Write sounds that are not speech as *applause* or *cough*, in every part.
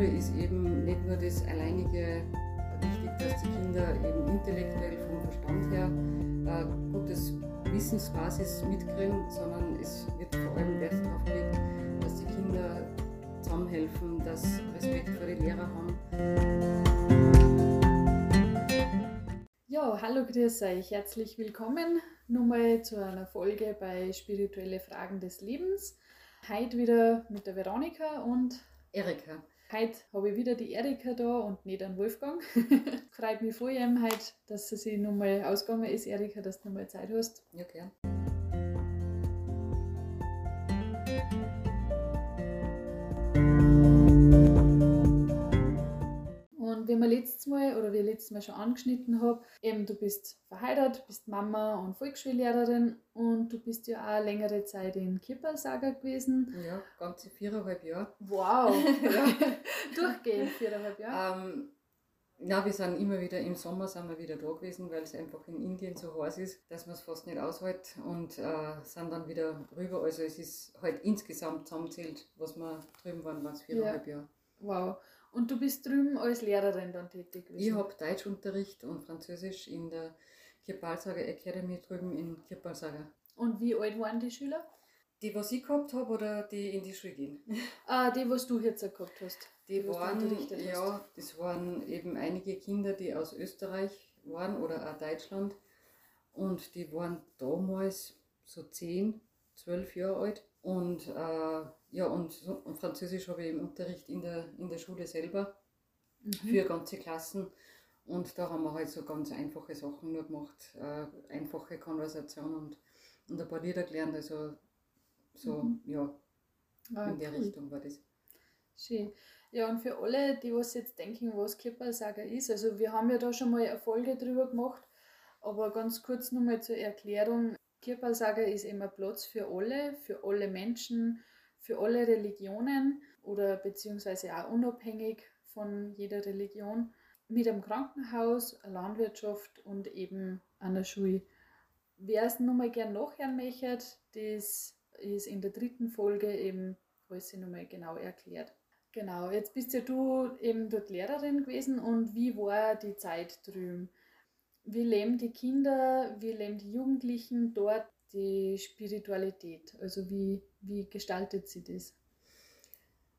Schule ist eben nicht nur das alleinige wichtig, dass die Kinder eben intellektuell vom Verstand her äh, gutes Wissensbasis mitkriegen, sondern es wird vor allem Wert darauf gelegt, dass die Kinder zusammenhelfen, dass Respekt vor den Lehrer haben. Ja, hallo, grüß euch. Herzlich willkommen nochmal zu einer Folge bei Spirituelle Fragen des Lebens. Heute wieder mit der Veronika und Erika. Heute habe ich wieder die Erika da und nicht den Wolfgang. *laughs* Freut mich vor allem heute, dass sie sich nochmal ausgegangen ist, Erika, dass du nochmal Zeit hast. Ja, gern. Und wie wir letztes Mal oder wie ich letztes Mal schon angeschnitten habe, eben du bist verheiratet, bist Mama und Volksschullehrerin und du bist ja auch längere Zeit in Kippersager gewesen. Ja, ganze viereinhalb Jahre. Wow! *laughs* *laughs* Durchgehend viereinhalb Jahre. Ähm, ja, wir sind immer wieder im Sommer sind wir wieder da gewesen, weil es einfach in Indien so heiß ist, dass man es fast nicht aushält und äh, sind dann wieder rüber. Also es ist halt insgesamt zusammenzählt, was wir drüben waren, waren es viereinhalb ja. Jahre. Wow. Und du bist drüben als Lehrerin dann tätig gewesen? Ich habe Deutschunterricht und Französisch in der Kirpalsager Academy drüben in Kirpalsager. Und wie alt waren die Schüler? Die, was ich gehabt habe oder die in die Schule gehen? *laughs* Ah, die, was du jetzt gehabt hast. Die, die waren, ja, das waren eben einige Kinder, die aus Österreich waren oder auch Deutschland. Und die waren damals so 10, 12 Jahre alt. Und äh, ja, und, und, Französisch habe ich im Unterricht in der, in der Schule selber mhm. für ganze Klassen. Und da haben wir halt so ganz einfache Sachen nur gemacht, äh, einfache Konversation und, und ein paar Lieder gelernt. Also so, mhm. ja, ah, in der cool. Richtung war das. Schön. Ja, und für alle, die was jetzt denken, was Kippersager ist, also wir haben ja da schon mal eine Folge drüber gemacht, aber ganz kurz nochmal zur Erklärung. Kirpalsager ist immer Platz für alle, für alle Menschen, für alle Religionen oder beziehungsweise auch unabhängig von jeder Religion, mit einem Krankenhaus, einer Landwirtschaft und eben einer Schule. Wer es nochmal gern nachhören möchte, das ist in der dritten Folge eben alles nochmal genau erklärt. Genau, jetzt bist ja du eben dort Lehrerin gewesen und wie war die Zeit drüben? Wie leben die Kinder, wie leben die Jugendlichen dort die Spiritualität? Also wie, wie gestaltet sie das?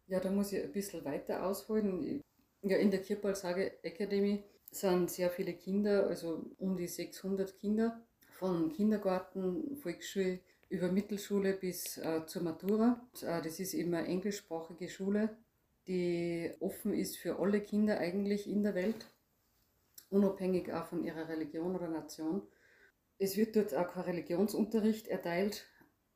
Ja, da muss ich ein bisschen weiter ausholen. Ja, in der Kirpalsage Academy sind sehr viele Kinder, also um die 600 Kinder, von Kindergarten, Volksschule über Mittelschule bis äh, zur Matura. Äh, das ist eine englischsprachige Schule, die offen ist für alle Kinder eigentlich in der Welt unabhängig auch von ihrer Religion oder Nation. Es wird dort auch kein Religionsunterricht erteilt.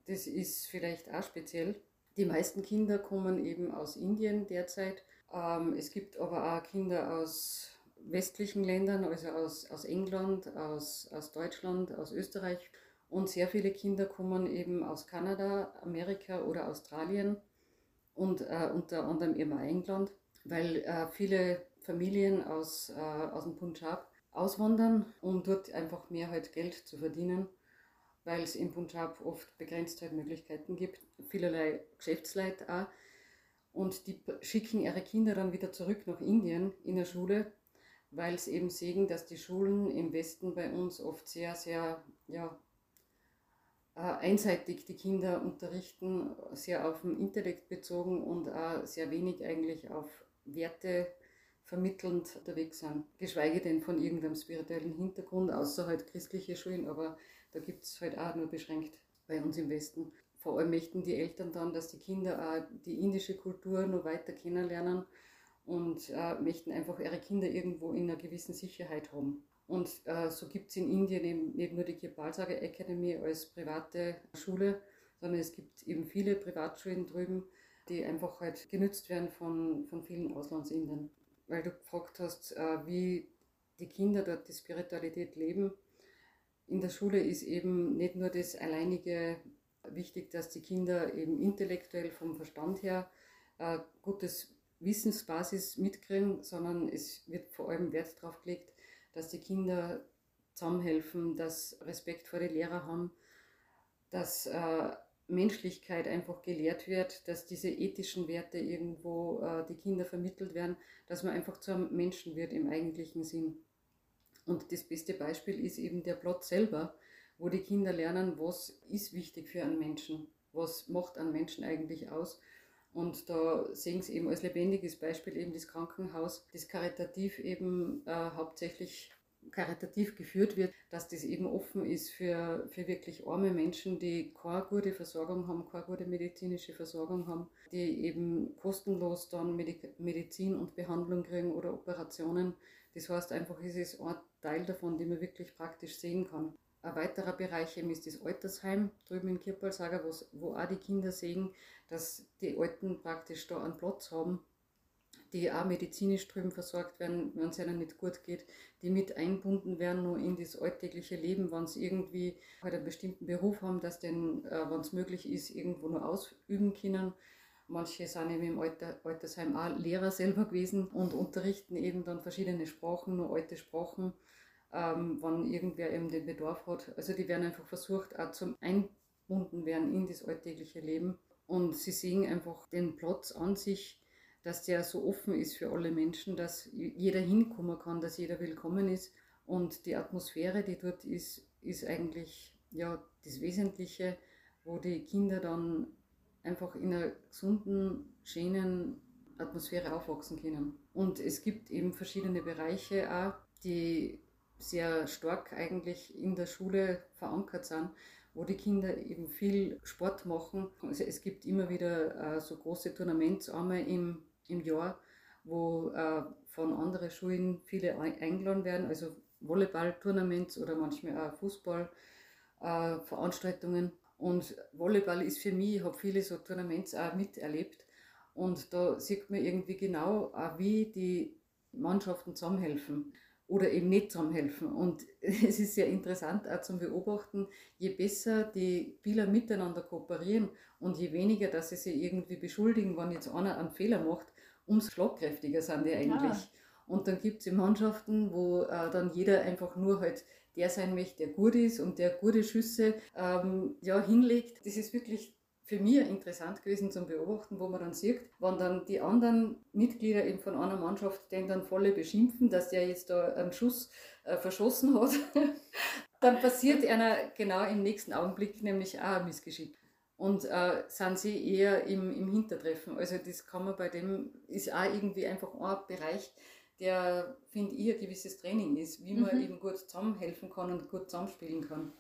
Das ist vielleicht auch speziell. Die meisten Kinder kommen eben aus Indien derzeit. Ähm, es gibt aber auch Kinder aus westlichen Ländern, also aus, aus England, aus, aus Deutschland, aus Österreich. Und sehr viele Kinder kommen eben aus Kanada, Amerika oder Australien und äh, unter anderem eben auch England, weil äh, viele Familien aus, äh, aus dem Punjab auswandern, um dort einfach mehr halt Geld zu verdienen, weil es im Punjab oft begrenzt halt Möglichkeiten gibt, vielerlei Geschäftsleute auch. Und die schicken ihre Kinder dann wieder zurück nach Indien in der Schule, weil sie eben sehen, dass die Schulen im Westen bei uns oft sehr, sehr ja, äh, einseitig die Kinder unterrichten, sehr auf den Intellekt bezogen und auch sehr wenig eigentlich auf Werte vermittelnd unterwegs sind. Geschweige denn von irgendeinem spirituellen Hintergrund, außer halt christliche Schulen, aber da gibt es halt auch nur beschränkt bei uns im Westen. Vor allem möchten die Eltern dann, dass die Kinder auch die indische Kultur noch weiter kennenlernen und äh, möchten einfach ihre Kinder irgendwo in einer gewissen Sicherheit haben. Und äh, so gibt es in Indien eben nicht nur die Kirpalsager Academy als private Schule, sondern es gibt eben viele Privatschulen drüben, die einfach halt genützt werden von, von vielen Auslandsindern weil du gefragt hast, äh, wie die Kinder dort die Spiritualität leben. In der Schule ist eben nicht nur das alleinige wichtig, dass die Kinder eben intellektuell vom Verstand her äh, gutes Wissensbasis mitkriegen, sondern es wird vor allem Wert darauf gelegt, dass die Kinder zusammenhelfen, dass Respekt vor den Lehrern haben, dass äh, Menschlichkeit einfach gelehrt wird, dass diese ethischen Werte irgendwo äh, die Kinder vermittelt werden, dass man einfach zu einem Menschen wird im eigentlichen Sinn. Und das beste Beispiel ist eben der Plot selber, wo die Kinder lernen, was ist wichtig für einen Menschen, was macht einen Menschen eigentlich aus. Und da sehen sie eben als lebendiges Beispiel eben das Krankenhaus, das karitativ eben äh, hauptsächlich karitativ geführt wird, dass das eben offen ist für, für wirklich arme Menschen, die keine gute Versorgung haben, keine gute medizinische Versorgung haben, die eben kostenlos dann Medizin und Behandlung kriegen oder Operationen. Das heißt einfach, es ist ein Teil davon, den man wirklich praktisch sehen kann. Ein weiterer Bereich eben ist das Altersheim drüben in Kirpalsager, wo auch die Kinder sehen, dass die Alten praktisch da einen Platz haben, die auch medizinisch drüben versorgt werden, wenn es ihnen nicht gut geht, die mit einbunden werden nur in das alltägliche Leben, wenn sie irgendwie halt einen bestimmten Beruf haben, dass den, äh, wenn es möglich ist, irgendwo nur ausüben können. Manche sind eben im Alter, Altersheim auch Lehrer selber gewesen und unterrichten eben dann verschiedene Sprachen, nur alte Sprachen, ähm, wenn irgendwer eben den Bedarf hat. Also die werden einfach versucht, auch zum Einbunden werden in das alltägliche Leben. Und sie sehen einfach den Platz an sich, dass der so offen ist für alle Menschen, dass jeder hinkommen kann, dass jeder willkommen ist. Und die Atmosphäre, die dort ist, ist eigentlich ja, das Wesentliche, wo die Kinder dann einfach in einer gesunden, schönen Atmosphäre aufwachsen können. Und es gibt eben verschiedene Bereiche auch, die sehr stark eigentlich in der Schule verankert sind, wo die Kinder eben viel Sport machen. Also es gibt immer wieder äh, so große Tournamentsarme im im Jahr, wo äh, von anderen Schulen viele eingeladen werden, also Volleyball-Tournaments oder manchmal auch Fußball-Veranstaltungen. Äh, und Volleyball ist für mich, ich habe viele so Tournaments auch miterlebt. Und da sieht man irgendwie genau, auch wie die Mannschaften zusammenhelfen oder eben nicht zusammenhelfen. Und *laughs* es ist sehr interessant auch zum Beobachten, je besser die Spieler miteinander kooperieren und je weniger, dass sie sich irgendwie beschuldigen, wenn jetzt einer einen Fehler macht, umso schlagkräftiger sind die eigentlich. Ja. Und dann gibt es Mannschaften, wo äh, dann jeder einfach nur halt der sein möchte, der gut ist und der gute Schüsse ähm, ja, hinlegt. Das ist wirklich für mich interessant gewesen zum Beobachten, wo man dann sieht, wenn dann die anderen Mitglieder eben von einer Mannschaft den dann volle beschimpfen, dass der jetzt da einen Schuss äh, verschossen hat, *laughs* dann passiert einer genau im nächsten Augenblick nämlich auch ein Missgeschick und äh, sind sie eher im, im Hintertreffen. Also das kann man bei dem, ist auch irgendwie einfach ein Bereich, der, finde ich, ein gewisses Training ist, wie man mhm. eben gut zusammenhelfen kann und gut zusammenspielen kann.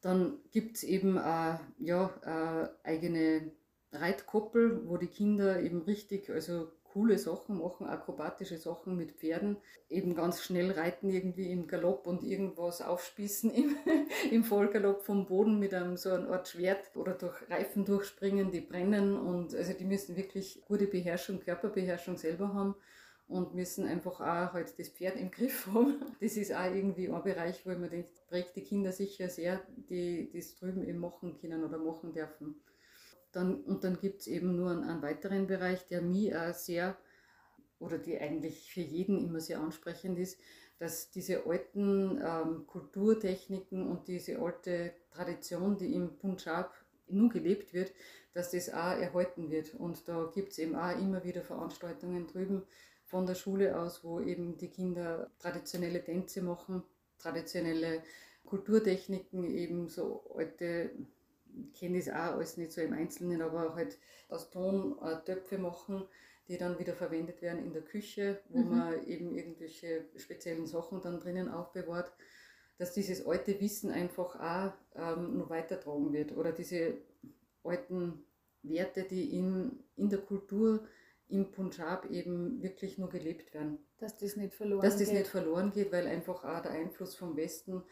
Dann gibt es eben äh, ja, äh, eigene Reitkoppel, wo die Kinder eben richtig, also coole Sachen machen, akrobatische Sachen mit Pferden, eben ganz schnell reiten irgendwie im Galopp und irgendwas aufspießen im, *laughs* im Vollgalopp vom Boden mit einem so einer Art Schwert oder durch Reifen durchspringen, die brennen und also die müssen wirklich gute Beherrschung, Körperbeherrschung selber haben und müssen einfach auch halt das Pferd im Griff *laughs* haben. Das ist auch irgendwie ein Bereich, wo man denkt, prägt die Kinder sicher sehr, die das drüben eben machen können oder machen dürfen. Dann, und dann gibt es eben nur einen, einen, weiteren Bereich, der mir auch sehr, oder die eigentlich für jeden immer sehr ansprechend ist, dass diese alten ähm, Kulturtechniken und diese alte Tradition, die im Punjab nun gelebt wird, dass das auch erhalten wird. Und da gibt es eben auch immer wieder Veranstaltungen drüben von der Schule aus, wo eben die Kinder traditionelle Tänze machen, traditionelle Kulturtechniken, eben so alte ich kenne das auch alles nicht so im Einzelnen, aber halt aus Ton äh, Töpfe machen, die dann wieder verwendet werden in der Küche, wo mhm. man eben irgendwelche speziellen Sachen dann drinnen aufbewahrt, dass dieses alte Wissen einfach auch ähm, noch weitertragen wird oder diese alten Werte, die in, in der Kultur im Punjab eben wirklich nur gelebt werden. Dass das nicht verloren Dass das geht. nicht verloren geht, weil einfach auch der Einfluss vom Westen,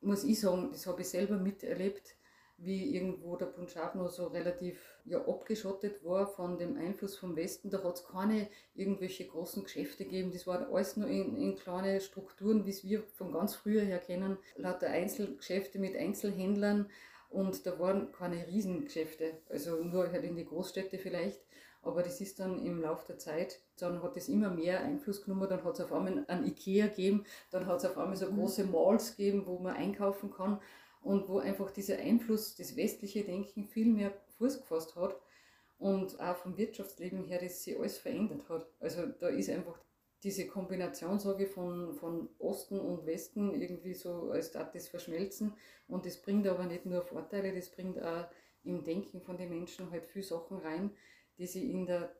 muss ich sagen, das habe ich selber miterlebt, wie irgendwo der Punjab noch so relativ ja, abgeschottet war von dem Einfluss vom Westen. Da hat es keine irgendwelche großen Geschäfte gegeben. Das war alles nur in, in kleine Strukturen, wie es wir von ganz früher her kennen. Lauter Einzelgeschäfte mit Einzelhändlern und da waren keine Riesengeschäfte. Also nur halt in die Großstädte vielleicht. Aber das ist dann im Laufe der Zeit, dann hat es immer mehr Einfluss genommen, dann hat es auf einmal ein Ikea gegeben, dann hat es auf einmal so mhm. große Malls gegeben, wo man einkaufen kann. Und wo einfach dieser Einfluss, das westliche Denken viel mehr Fuß gefasst hat und auch vom Wirtschaftsleben her, das sich alles verändert hat. Also da ist einfach diese Kombination, sage ich, von, von Osten und Westen irgendwie so als das Verschmelzen und das bringt aber nicht nur Vorteile, das bringt auch im Denken von den Menschen halt viele Sachen rein, die sie in der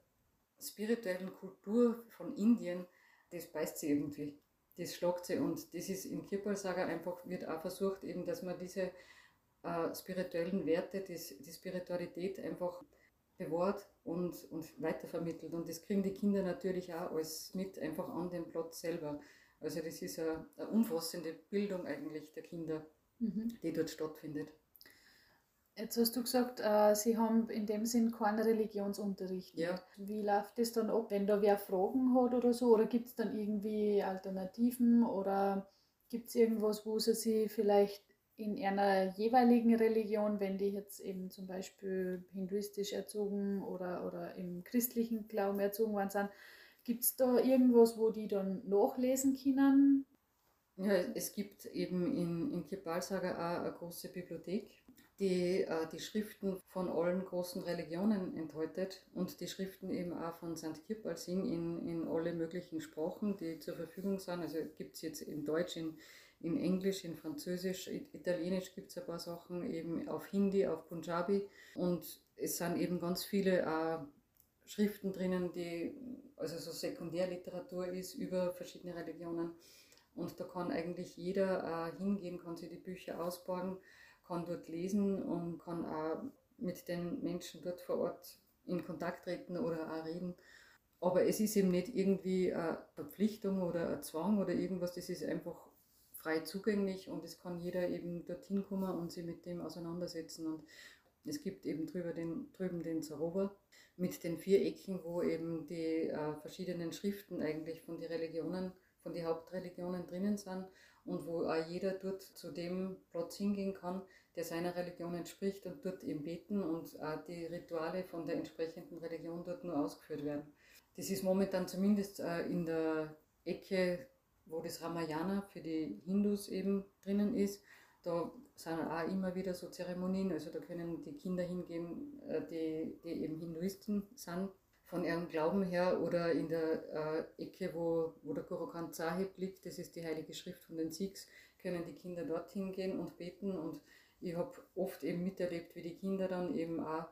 spirituellen Kultur von Indien, das beißt sie irgendwie das schlagt sie und das ist im Kirpal-Saga einfach, wird auch versucht, eben, dass man diese äh, spirituellen Werte, das, die Spiritualität einfach bewahrt und, und weitervermittelt. Und das kriegen die Kinder natürlich auch alles mit, einfach an dem Platz selber. Also das ist eine, eine umfassende Bildung eigentlich der Kinder, mhm. die dort stattfindet. Jetzt hast du gesagt, äh, Sie haben in dem Sinn keinen Religionsunterricht. Ja. Wie läuft das dann ab, wenn da wer Fragen hat oder so? Oder gibt es dann irgendwie Alternativen oder gibt es irgendwas, wo Sie sich vielleicht in einer jeweiligen Religion, wenn die jetzt eben zum Beispiel hinduistisch erzogen oder, oder im christlichen Glauben erzogen worden sind, gibt es da irgendwas, wo die dann nachlesen können? Ja, es gibt eben in, in Kipalsaga auch eine große Bibliothek die äh, die Schriften von allen großen Religionen enthält und die Schriften eben auch von St. Kipal sind in, in alle möglichen Sprachen, die zur Verfügung sind. Also gibt es jetzt in Deutsch, in, in Englisch, in Französisch, Italienisch gibt es ein paar Sachen, eben auf Hindi, auf Punjabi und es sind eben ganz viele äh, Schriften drinnen, die also so Sekundärliteratur ist über verschiedene Religionen und da kann eigentlich jeder äh, hingehen, kann sich die Bücher ausborgen kann dort lesen und kann auch mit den Menschen dort vor Ort in Kontakt treten oder auch reden. Aber es ist eben nicht irgendwie eine Verpflichtung oder ein Zwang oder irgendwas, das ist einfach frei zugänglich und es kann jeder eben dorthin kommen und sich mit dem auseinandersetzen. Und es gibt eben drüber den, drüben den Sarover mit den vier Ecken, wo eben die äh, verschiedenen Schriften eigentlich von den Religionen, von den Hauptreligionen drinnen sind und wo auch jeder dort zu dem Platz hingehen kann, der seiner Religion entspricht und dort eben beten und auch die Rituale von der entsprechenden Religion dort nur ausgeführt werden. Das ist momentan zumindest äh, in der Ecke, wo das Ramayana für die Hindus eben drinnen ist. Da sind auch immer wieder so Zeremonien, also da können die Kinder hingehen, äh, die, die eben Hinduisten sind von ihrem Glauben her oder in der äh, Ecke, wo, wo der Guru Granth Sahib liegt, das ist die heilige Schrift von den Sikhs, können die Kinder dorthin gehen und beten und ich habe oft eben miterlebt, wie die Kinder dann eben auch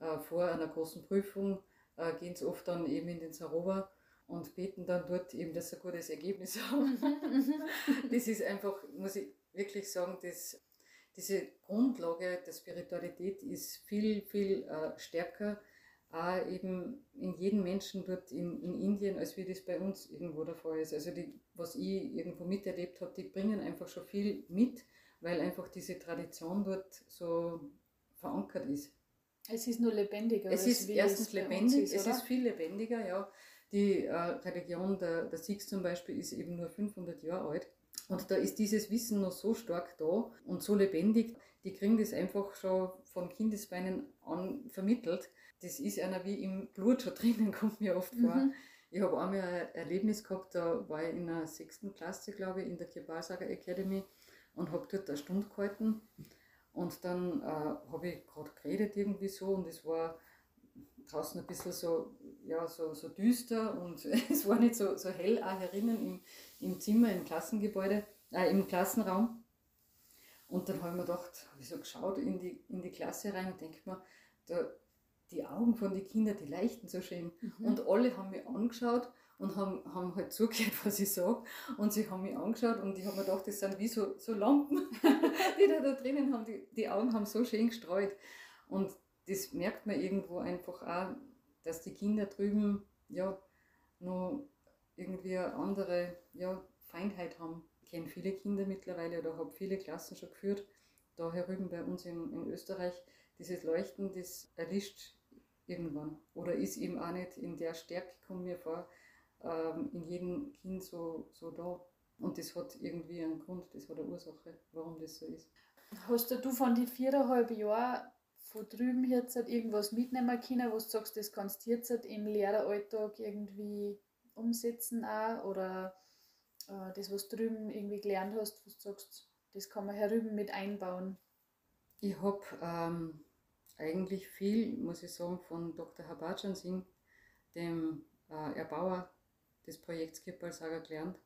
äh, vor einer großen Prüfung äh, gehen sie oft dann eben in den Sarover und beten dann dort eben, dass sie ein gutes Ergebnis *laughs* haben. das ist einfach, muss ich wirklich sagen, das, diese Grundlage der Spiritualität ist viel, viel äh, stärker auch eben in jedem Menschen dort in, in Indien, als wie das bei uns irgendwo der Fall ist. Also die, was ich irgendwo miterlebt habe, die bringen einfach schon viel mit weil einfach diese Tradition dort so verankert ist. Es ist nur lebendiger. Es ist erstens es lebendig, ist, es ist viel lebendiger, ja. Die äh, Religion der, der Sikhs zum Beispiel ist eben nur 500 Jahre alt. Und da ist dieses Wissen noch so stark da und so lebendig, die kriegen das einfach schon von Kindesbeinen an vermittelt. Das ist einer wie im Blut schon *laughs* drinnen, kommt mir oft vor. Mhm. Ich habe einmal ein Erlebnis gehabt, da war ich in der sechsten Klasse, glaube ich, in der Kirbalsager Academy und habe dort eine Stunde gehalten. Und dann äh, habe ich gerade geredet irgendwie so und es war draußen ein bisschen so, ja, so, so düster und *laughs* es war nicht so, so hell auch herinnen im, im Zimmer, im Klassengebäude, äh, im Klassenraum. Und dann habe ich mir gedacht, habe ich so geschaut in die, in die Klasse rein und denke mir, da, die Augen von den Kindern, die leuchten so schön. Mhm. Und alle haben mich angeschaut und haben, haben halt zugehört, was ich sage. Und sie haben mich angeschaut und ich habe mir gedacht, das sind wie so, so Lampen, *laughs* die da, da drinnen haben. Die, die Augen haben so schön gestreut. Und das merkt man irgendwo einfach auch, dass die Kinder drüben ja noch irgendwie eine andere ja, Feindheit haben. Ich kenne viele Kinder mittlerweile oder habe viele Klassen schon geführt. Da herüben bei uns in, in Österreich, dieses Leuchten, das erlischt irgendwann. Oder ist eben auch nicht in der Stärke, kommt mir vor, ähm, in jedem Kind so, so da. Und das hat irgendwie einen Grund, das hat eine Ursache, warum das so ist. Hast du von den viereinhalb Jahren von drüben jetzt irgendwas mitnehmen können, wo du sagst, das kannst du jetzt halt im Lehreralltag irgendwie umsetzen auch? Oder äh, das, was du drüben irgendwie gelernt hast, wo du sagst, das kann man herüben mit einbauen? Ich habe ähm, eigentlich viel, muss ich sagen, von Dr. Habajan Singh, dem äh, Erbauer des Projekts Kirpalsager gelernt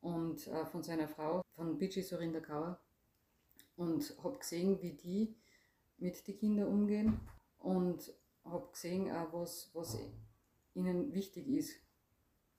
und äh, von seiner Frau, von Biji Surinder Kaur und habe gesehen, wie die mit den Kindern umgehen und habe gesehen, auch was, was ihnen wichtig ist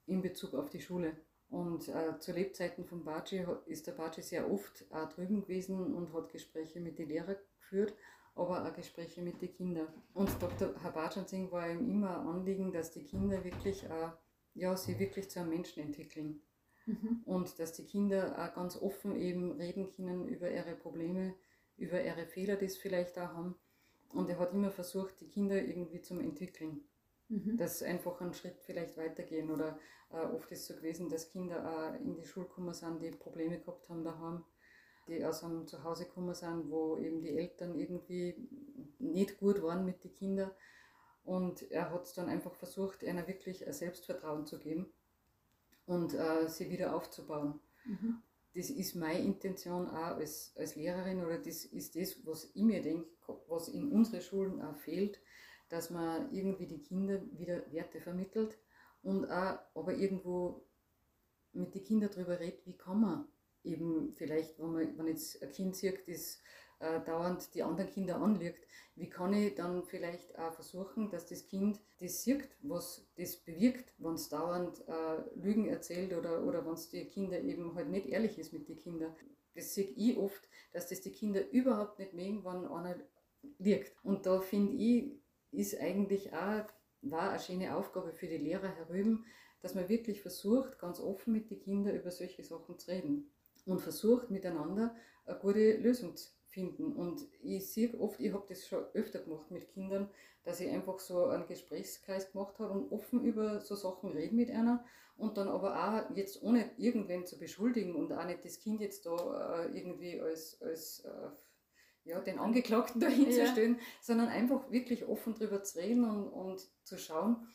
in Bezug auf die Schule. Und äh, zu Lebzeiten von Baci ist der Baci sehr oft auch drüben gewesen und hat Gespräche mit den Lehrern geführt, aber auch Gespräche mit den Kindern. Und Dr. Habajan Singh war ihm immer ein Anliegen, dass die Kinder wirklich auch, ja, sie wirklich zu einem Menschen entwickeln. Mhm. Und dass die Kinder auch ganz offen eben reden können über ihre Probleme, über ihre Fehler, die sie vielleicht auch haben. Und er hat immer versucht, die Kinder irgendwie zum Entwickeln. Mhm. Dass einfach einen Schritt vielleicht weitergehen. Oder äh, oft ist es so gewesen, dass Kinder auch in die Schule gekommen sind, die Probleme gehabt haben daheim, die aus einem Zuhause gekommen sind, wo eben die Eltern irgendwie nicht gut waren mit den Kindern. Und er hat es dann einfach versucht, ihnen wirklich ein Selbstvertrauen zu geben und äh, sie wieder aufzubauen. Mhm. Das ist meine Intention auch als, als Lehrerin oder das ist das, was ich mir denke, was in unseren Schulen auch fehlt, dass man irgendwie die Kinder wieder Werte vermittelt und auch aber irgendwo mit den Kindern darüber redet, wie kann man eben vielleicht, wenn man wenn jetzt ein Kind sieht, das äh, dauernd die anderen Kinder anlegt, wie kann ich dann vielleicht auch versuchen, dass das Kind das sieht, was das bewirkt, wenn es dauernd äh, Lügen erzählt oder, oder wenn es die Kinder eben halt nicht ehrlich ist mit den Kindern. Das sehe ich oft, dass das die Kinder überhaupt nicht mögen, wenn einer liegt. Und da finde ich, ist eigentlich auch war eine schöne Aufgabe für die Lehrer herüben, dass man wirklich versucht, ganz offen mit den Kindern über solche Sachen zu reden und versucht miteinander eine gute Lösung finden. Und ich sehe oft, ich habe das schon öfter gemacht mit Kindern, dass ich einfach so einen Gesprächskreis gemacht habe und offen über so Sachen rede mit einer und dann aber auch jetzt ohne irgendwen zu beschuldigen und auch nicht das Kind jetzt da äh, irgendwie als, als äh, ja, den Angeklagten *laughs* dahin ja. zu stellen, sondern einfach wirklich offen drüber zu reden und, und zu schauen,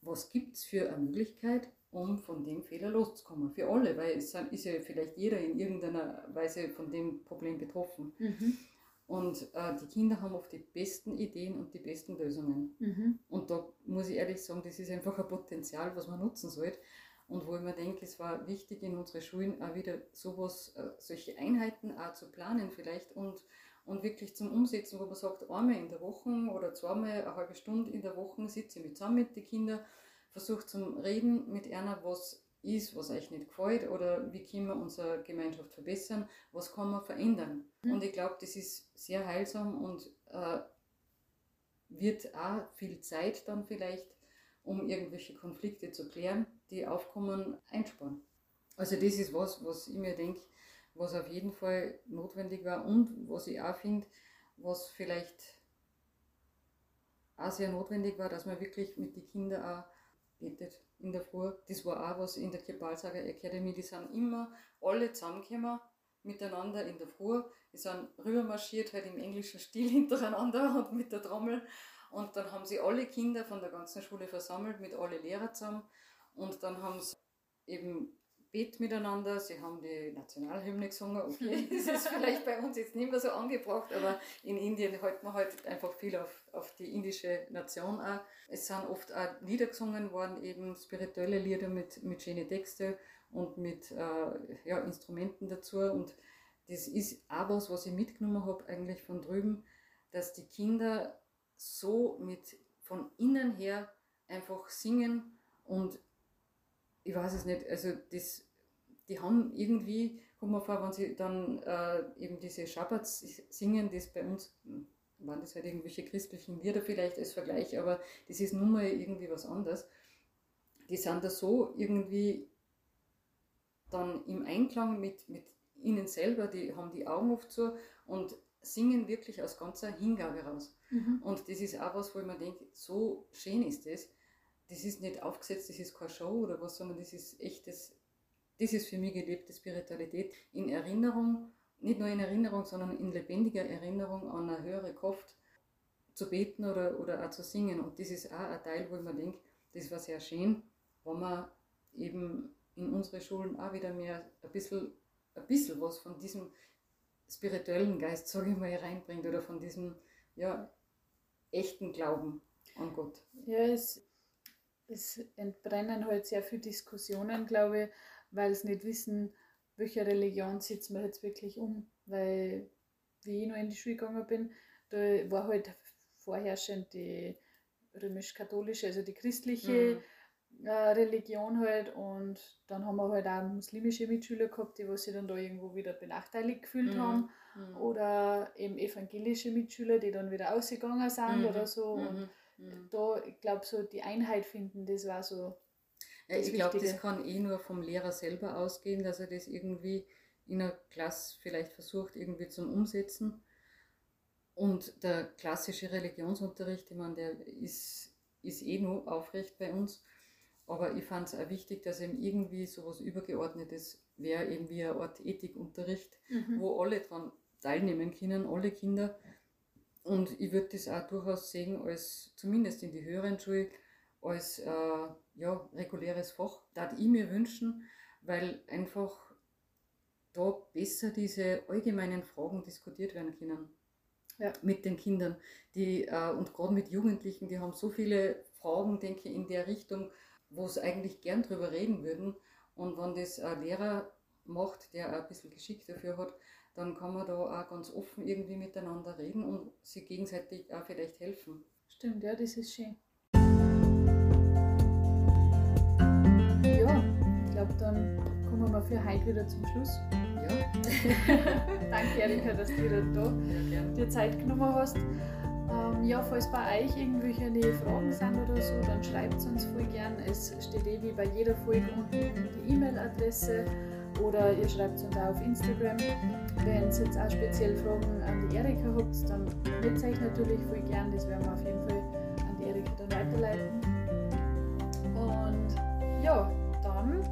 was gibt es für eine Möglichkeit, um von dem Fehler loszukommen. Für alle, weil es ist ja vielleicht jeder in irgendeiner Weise von dem Problem betroffen. Mhm. Und äh, die Kinder haben oft die besten Ideen und die besten Lösungen. Mhm. Und da muss ich ehrlich sagen, das ist einfach ein Potenzial, was man nutzen sollte. Und wo ich mir denke, es war wichtig in unseren Schulen auch wieder sowas, äh, solche Einheiten auch zu planen vielleicht und, und wirklich zum Umsetzen, wo man sagt, einmal in der Woche oder zweimal eine halbe Stunde in der Woche sitze ich mit zusammen mit den Kindern versucht zum Reden mit einer, was ist, was euch nicht gefällt oder wie können wir unsere Gemeinschaft verbessern, was kann man verändern. Mhm. Und ich glaube, das ist sehr heilsam und äh, wird auch viel Zeit dann vielleicht, um irgendwelche Konflikte zu klären, die aufkommen, einsparen. Also das ist was, was ich mir denke, was auf jeden Fall notwendig war und was ich auch finde, was vielleicht auch sehr notwendig war, dass man wirklich mit den Kindern auch betet in der Früh. Das war auch was in der Kepalsager Academy, die sind immer alle zusammengekommen miteinander in der Früh. Die sind rübermarschiert, halt im englischen Stil *laughs* hintereinander und mit der Trommel. Und dann haben sie alle Kinder von der ganzen Schule versammelt, mit alle Lehrer zusammen. Und dann haben sie eben Bet miteinander, sie haben die Nationalhymne gesungen, okay, *laughs* das ist vielleicht bei uns jetzt nicht mehr so angebracht, aber in Indien hält man halt einfach viel auf, auf die indische Nation auch. Es sind oft auch Lieder gesungen worden, eben spirituelle Lieder mit, mit schönen Texten und mit äh, ja, Instrumenten dazu. Und das ist auch was, was ich mitgenommen habe eigentlich von drüben, dass die Kinder so mit von innen her einfach singen und ich weiß es nicht, also das, die haben irgendwie, kommt mir vor, wenn sie dann äh, eben diese Schabbats singen, das bei uns, waren das halt irgendwelche christlichen Lieder vielleicht als Vergleich, aber das ist nun mal irgendwie was anderes. Die sind da so irgendwie dann im Einklang mit, mit ihnen selber, die haben die Augen oft so und singen wirklich aus ganzer Hingabe raus. Mhm. Und das ist auch was, wo ich mir denke, so schön ist das das ist nicht aufgesetzt, das ist keine Show oder was, sondern das ist echtes, das ist für mich gelebte Spiritualität in Erinnerung, nicht nur in Erinnerung, sondern in lebendiger Erinnerung an eine höhere Kraft zu beten oder, oder auch zu singen. Und das ist auch ein Teil, wo ich mir denke, das war sehr schön, wenn wir eben in unsere Schulen auch wieder mehr ein bisschen ein bisschen was von diesem spirituellen Geist, sage ich mal, reinbringt oder von diesem ja, echten Glauben an Gott. Ja, es, es entbrennen halt sehr viele Diskussionen, glaube ich, weil es nicht wissen, welche Religion setzt man jetzt wirklich um. Weil, wie ich noch in die Schule gegangen bin, da war halt vorherrschend die römisch-katholische, also die christliche mhm. äh, Religion halt und dann haben wir halt auch muslimische Mitschüler gehabt, die was sich dann da irgendwo wieder benachteiligt gefühlt mhm. haben mhm. oder eben evangelische Mitschüler, die dann wieder ausgegangen sind oder mhm. so und mhm. Da, ich glaube, so die Einheit finden, das war so ja, ich glaube, das kann eh nur vom Lehrer selber ausgehen, dass er das irgendwie in einer Klasse vielleicht versucht, irgendwie zum Umsetzen. Und der klassische Religionsunterricht, ich meine, der ist, ist eh nur aufrecht bei uns. Aber ich fand es auch wichtig, dass eben irgendwie so etwas Übergeordnetes wäre, eben wie eine Art Ethikunterricht, mhm. wo alle dran teilnehmen können, alle Kinder. Und ich würde das auch durchaus sehen, als zumindest in die höheren Schulen, als äh, ja, reguläres Fach. Da ich mir wünschen, weil einfach da besser diese allgemeinen Fragen diskutiert werden können. Ja. Mit den Kindern. Die, äh, und gerade mit Jugendlichen, die haben so viele Fragen, denke ich, in der Richtung, wo sie eigentlich gern drüber reden würden. Und wenn das ein Lehrer macht, der ein bisschen Geschick dafür hat, dann kann man da auch ganz offen irgendwie miteinander reden und sich gegenseitig auch vielleicht helfen. Stimmt, ja, das ist schön. glaube, dann kommen wir für heute wieder zum Schluss. Ja. *laughs* Danke, Erika, dass du wieder da ja, dir Zeit genommen hast. Ähm, ja, falls bei euch irgendwelche Fragen sind oder so, dann schreibt es uns voll gern. Es steht eh wie bei jeder Folge unten die E-Mail-Adresse oder ihr schreibt uns auch auf Instagram. Wenn ihr jetzt auch speziell Fragen an die Erika habt, dann meldet euch natürlich voll gern. Das werden wir auf jeden Fall an die Erika dann weiterleiten. Und ja, dann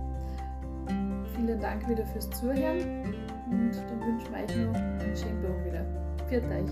vielen Dank wieder fürs Zuhören und dann wünschen wir euch noch einen schönen Tag wieder. Viert euch!